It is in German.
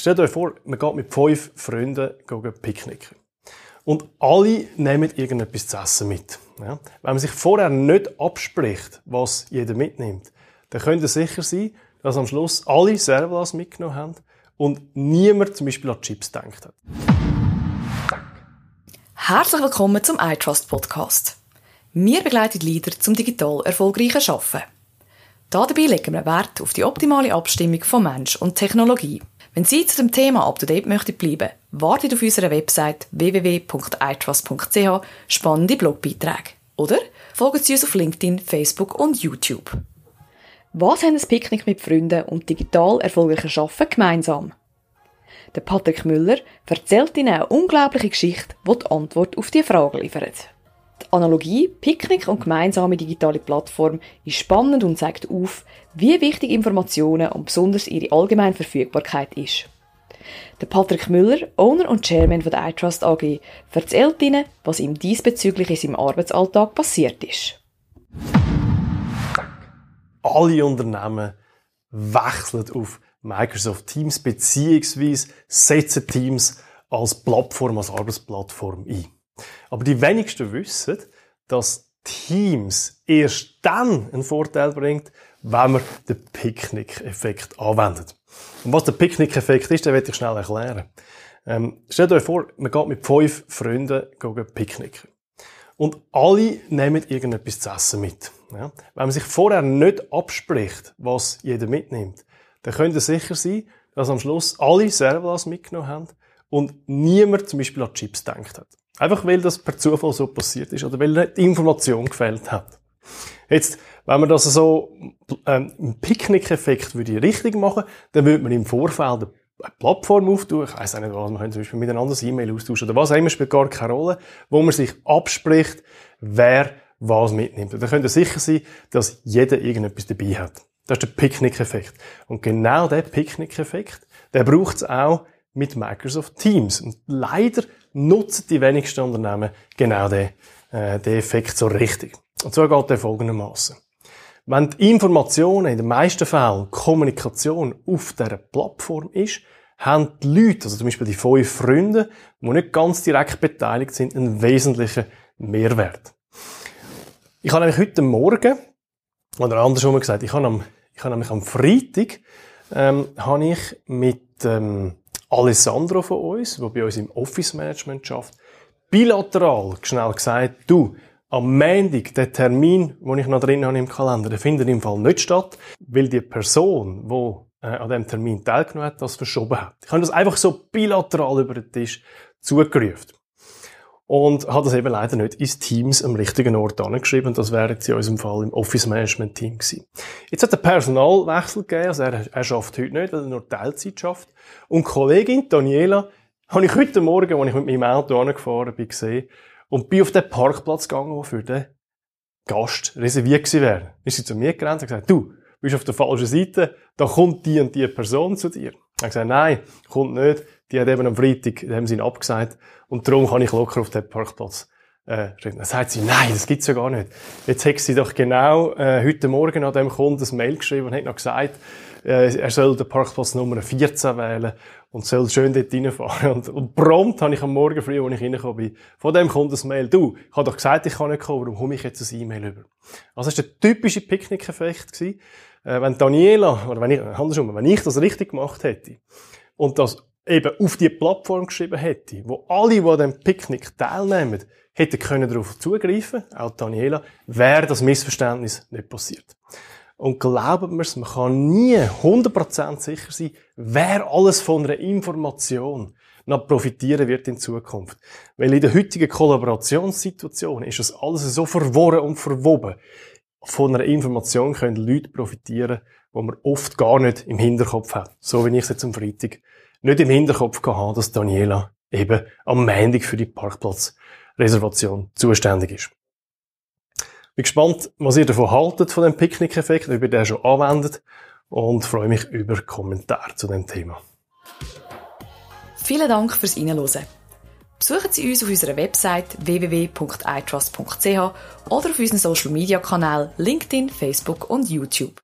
stellt euch vor, man geht mit fünf Freunden picknicken. Und alle nehmen irgendetwas zu essen mit. Ja? Wenn man sich vorher nicht abspricht, was jeder mitnimmt, dann könnt ihr sicher sein, dass am Schluss alle Servolas mitgenommen haben und niemand zum Beispiel an Chips denkt hat. Herzlich willkommen zum iTrust Podcast. Wir begleiten Leader zum digital erfolgreichen Arbeiten. Dabei legen wir Wert auf die optimale Abstimmung von Mensch und Technologie. Wenn Sie zu dem Thema up to date möchten bleiben, wartet auf unserer Website www.itrust.ch spannende Blogbeiträge. Oder folgen Sie uns auf LinkedIn, Facebook und YouTube. Was haben ein Picknick mit Freunden und digital erfolgreiches Arbeiten gemeinsam? Der Patrick Müller erzählt Ihnen eine unglaubliche Geschichte, die die Antwort auf diese Frage liefert. Die Analogie Picknick und gemeinsame digitale Plattform ist spannend und zeigt auf, wie wichtig Informationen und besonders ihre allgemeine Verfügbarkeit ist. Der Patrick Müller, Owner und Chairman von der iTrust AG, erzählt Ihnen, was ihm diesbezüglich in seinem Arbeitsalltag passiert ist. Alle Unternehmen wechseln auf Microsoft Teams beziehungsweise setzen Teams als Plattform, als Arbeitsplattform ein. Aber die wenigsten wissen, dass Teams erst dann einen Vorteil bringt, wenn man den Picknick-Effekt anwendet. Und was der Picknick-Effekt ist, den werde ich schnell erklären. Ähm, stellt euch vor, man geht mit fünf Freunden picknicken. Und alle nehmen irgendetwas zu essen mit. Ja? Wenn man sich vorher nicht abspricht, was jeder mitnimmt, dann könnt ihr sicher sein, dass am Schluss alle Servolas mitgenommen haben und niemand zum Beispiel an Chips denkt hat. Einfach weil das per Zufall so passiert ist oder weil die Information gefällt hat. Jetzt, wenn man das so ähm, im Picknick-Effekt würde richtig machen, dann würde man im Vorfeld eine Plattform auftun. Ich weiss nicht was, man könnte zum Beispiel miteinander ein E-Mail austauschen oder was auch immer, spielt gar keine Rolle, wo man sich abspricht, wer was mitnimmt. Und dann könnte sicher sein, dass jeder irgendetwas dabei hat. Das ist der Picknick-Effekt. Und genau der Picknick-Effekt, der braucht es auch mit Microsoft Teams. Und leider nutzen die wenigsten Unternehmen genau den, äh, den Effekt so richtig. Und zwar geht der folgendermaßen. Wenn die Informationen in den meisten Fällen Kommunikation auf dieser Plattform ist, haben die Leute, also zum Beispiel die fünf Freunde, die nicht ganz direkt beteiligt sind, einen wesentlichen Mehrwert. Ich habe nämlich heute Morgen, oder andersrum gesagt, ich habe, am, ich habe nämlich am Freitag, ähm, habe ich mit ähm, Alessandro von uns, der bei uns im Office Management schafft, bilateral schnell gesagt, du, am Montag, der Termin, den ich noch drin habe im Kalender, der findet im Fall nicht statt, weil die Person, die äh, an dem Termin teilgenommen hat, das verschoben hat. Ich habe das einfach so bilateral über den Tisch zugerufen. Und hat das eben leider nicht ins Teams am richtigen Ort angeschrieben. Das wäre jetzt in unserem Fall im Office Management Team gewesen. Jetzt hat er Personalwechsel gegeben. Also er, er schafft heute nicht, weil er nur Teilzeit schafft. Und Kollegin Daniela habe ich heute Morgen, als ich mit meinem Auto angefahren bin, gesehen, und bin auf den Parkplatz gegangen, der für den Gast reserviert gewesen wäre. Ist sie zu mir gerannt und gesagt, du, bist auf der falschen Seite, da kommt die und die Person zu dir. Er hat gesagt, nein, kommt nicht. Die hat eben am Freitag, haben sie ihn abgesagt. Und darum kann ich locker auf den Parkplatz äh, Dann sagt sie, nein, das gibt's ja gar nicht. Jetzt hat sie doch genau äh, heute Morgen an dem Kunden ein Mail geschrieben und hat noch gesagt, äh, er soll den Parkplatz Nummer 14 wählen und soll schön dort reinfahren. Und, und prompt habe ich am Morgen früh, als ich reingekommen bin, von dem Kunden ein Mail, du, ich habe doch gesagt, ich kann nicht kommen, warum komme ich jetzt ein E-Mail über? Also das war der typische Picknick-Effekt. Äh, wenn Daniela, oder wenn ich, andersrum, wenn ich das richtig gemacht hätte und das eben auf die Plattform geschrieben hätte, wo alle, die an diesem Picknick teilnehmen, hätten können darauf zugreifen, auch Daniela, wäre das Missverständnis nicht passiert. Und glauben wir es, man kann nie 100% sicher sein, wer alles von einer Information noch profitieren wird in Zukunft. Weil in der heutigen Kollaborationssituation ist das alles so verworren und verwoben. Von einer Information können Leute profitieren, die man oft gar nicht im Hinterkopf hat. So wie ich es jetzt am Freitag nicht im Hinterkopf gehabt, dass Daniela eben am Montag für die Parkplatzreservation zuständig ist. Bin gespannt, was ihr davon haltet, von dem Picknick-Effekt, ob ihr den schon anwendet und freue mich über Kommentare zu dem Thema. Vielen Dank fürs Reinhören. Besuchen Sie uns auf unserer Website www.itrust.ch oder auf unseren Social Media Kanälen LinkedIn, Facebook und YouTube.